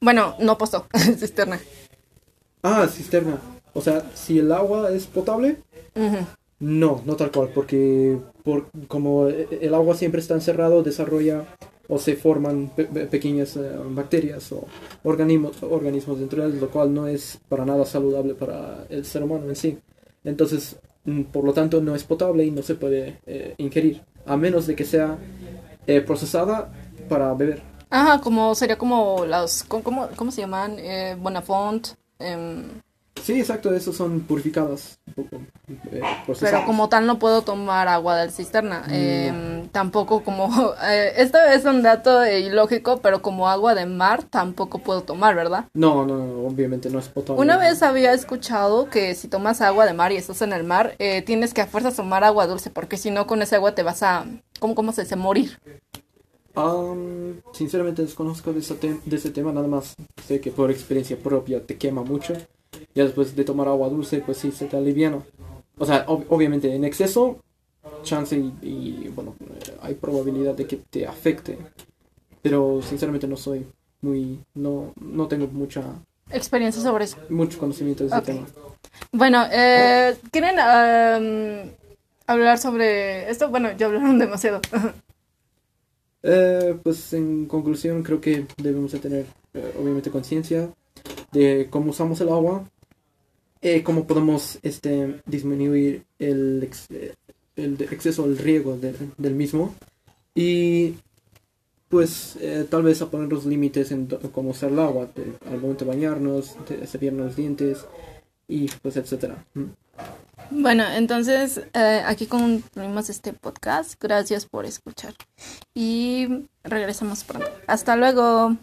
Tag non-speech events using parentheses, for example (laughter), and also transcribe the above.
Bueno, no pozo, (laughs) cisterna. Ah, cisterna. O sea, si el agua es potable, no, no tal cual, porque por, como el agua siempre está encerrado, desarrolla o se forman pe- pe- pequeñas eh, bacterias o organismos, organismos dentro de él, lo cual no es para nada saludable para el ser humano en sí. Entonces, mm, por lo tanto, no es potable y no se puede eh, ingerir, a menos de que sea eh, procesada para beber. Ajá, como sería como las, ¿cómo, cómo, se llaman? Eh, Bonafont. em, Sí, exacto, esos son purificadas. un poco, eh, pero como tal no puedo tomar agua de cisterna. Em, tampoco como... (laughs) eh, esto es un dato eh, ilógico, pero como agua de mar tampoco puedo tomar, ¿verdad? No, no, no, obviamente no es potable. Una vez había escuchado que si tomas agua de mar y estás en el mar, eh, tienes que a fuerzas tomar agua dulce, porque si no con esa agua te vas a... ¿Cómo, cómo se dice? Morir. Am, sinceramente desconozco de ese, tem- de ese tema, nada más sé que por experiencia propia te quema mucho. Ya después de tomar agua dulce, pues sí, se te aliviana. O sea, ob- obviamente en exceso, chance y, y, bueno, eh, hay probabilidad de que te afecte. Pero sinceramente no soy muy, no, no tengo mucha, Experiencia sobre eso. mucho conocimiento de ese tema. Bueno, eh, ¿quieren am, hablar sobre esto? Bueno, ya hablaron demasiado. (laughs) Eh, pues en conclusión creo que debemos de tener eh, obviamente conciencia de cómo usamos el agua, eh, cómo podemos este, disminuir el, eh, el exceso del riego de- del mismo y pues eh, tal vez a poner los límites en cómo usar el agua, al momento de bañarnos, cepillarnos los dientes y pues etcétera. Bueno, entonces eh, aquí concluimos este podcast. Gracias por escuchar. Y regresamos pronto. Hasta luego.